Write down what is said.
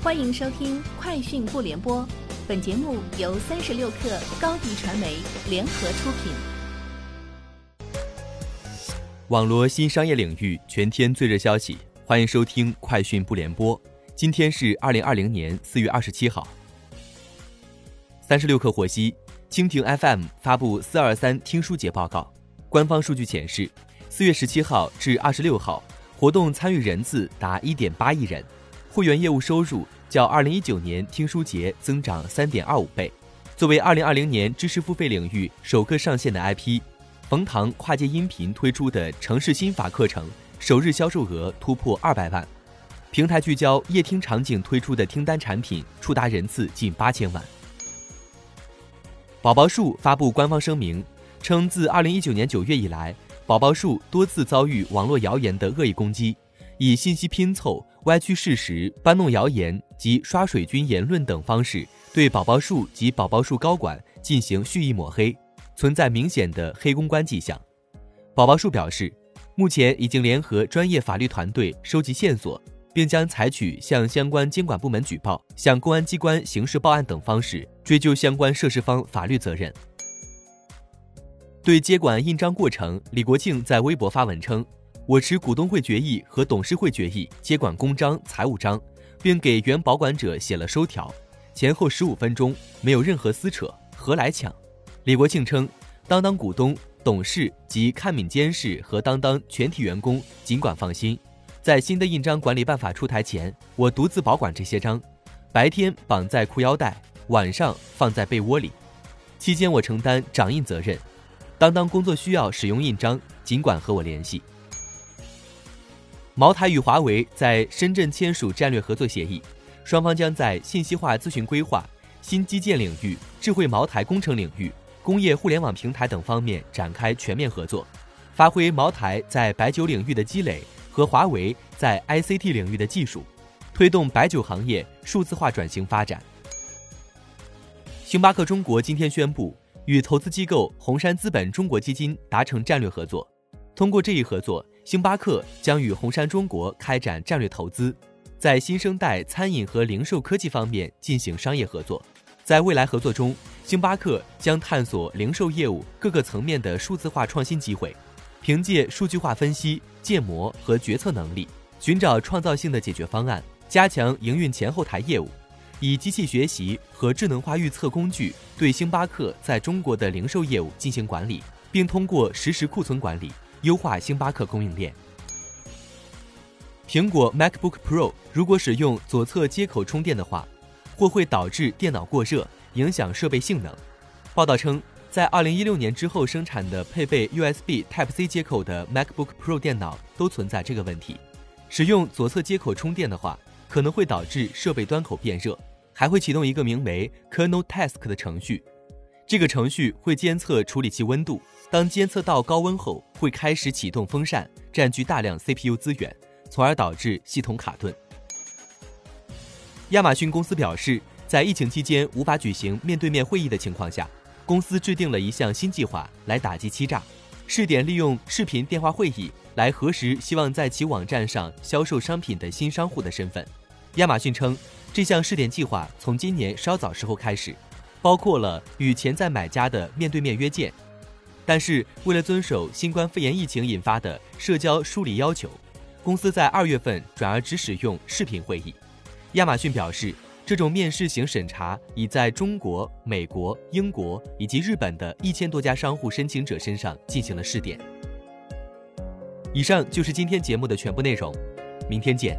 欢迎收听《快讯不联播》，本节目由三十六克高低传媒联合出品。网络新商业领域全天最热消息，欢迎收听《快讯不联播》。今天是二零二零年四月二十七号。三十六克获悉，蜻蜓 FM 发布四二三听书节报告，官方数据显示，四月十七号至二十六号，活动参与人次达一点八亿人，会员业务收入。较二零一九年听书节增长三点二五倍。作为二零二零年知识付费领域首个上线的 IP，冯唐跨界音频推出的城市心法课程首日销售额突破二百万。平台聚焦夜听场景推出的听单产品触达人次近八千万。宝宝树发布官方声明称，自二零一九年九月以来，宝宝树多次遭遇网络谣言的恶意攻击，以信息拼凑。歪曲事实、搬弄谣言及刷水军言论等方式，对宝宝树及宝宝树高管进行蓄意抹黑，存在明显的黑公关迹象。宝宝树表示，目前已经联合专业法律团队收集线索，并将采取向相关监管部门举报、向公安机关刑事报案等方式追究相关涉事方法律责任。对接管印章过程，李国庆在微博发文称。我持股东会决议和董事会决议接管公章、财务章，并给原保管者写了收条，前后十五分钟，没有任何撕扯，何来抢？李国庆称，当当股东、董事及看敏监事和当当全体员工尽管放心，在新的印章管理办法出台前，我独自保管这些章，白天绑在裤腰带，晚上放在被窝里，期间我承担掌印责任。当当工作需要使用印章，尽管和我联系。茅台与华为在深圳签署战略合作协议，双方将在信息化咨询规划、新基建领域、智慧茅台工程领域、工业互联网平台等方面展开全面合作，发挥茅台在白酒领域的积累和华为在 ICT 领域的技术，推动白酒行业数字化转型发展。星巴克中国今天宣布与投资机构红杉资本中国基金达成战略合作，通过这一合作。星巴克将与红杉中国开展战略投资，在新生代餐饮和零售科技方面进行商业合作。在未来合作中，星巴克将探索零售业务各个层面的数字化创新机会，凭借数据化分析、建模和决策能力，寻找创造性的解决方案，加强营运前后台业务，以机器学习和智能化预测工具对星巴克在中国的零售业务进行管理，并通过实时库存管理。优化星巴克供应链。苹果 MacBook Pro 如果使用左侧接口充电的话，或会导致电脑过热，影响设备性能。报道称，在2016年之后生产的配备 USB Type-C 接口的 MacBook Pro 电脑都存在这个问题。使用左侧接口充电的话，可能会导致设备端口变热，还会启动一个名为 Kernel Task 的程序。这个程序会监测处理器温度。当监测到高温后，会开始启动风扇，占据大量 CPU 资源，从而导致系统卡顿。亚马逊公司表示，在疫情期间无法举行面对面会议的情况下，公司制定了一项新计划来打击欺诈，试点利用视频电话会议来核实希望在其网站上销售商品的新商户的身份。亚马逊称，这项试点计划从今年稍早时候开始，包括了与潜在买家的面对面约见。但是，为了遵守新冠肺炎疫情引发的社交疏离要求，公司在二月份转而只使用视频会议。亚马逊表示，这种面试型审查已在中国、美国、英国以及日本的一千多家商户申请者身上进行了试点。以上就是今天节目的全部内容，明天见。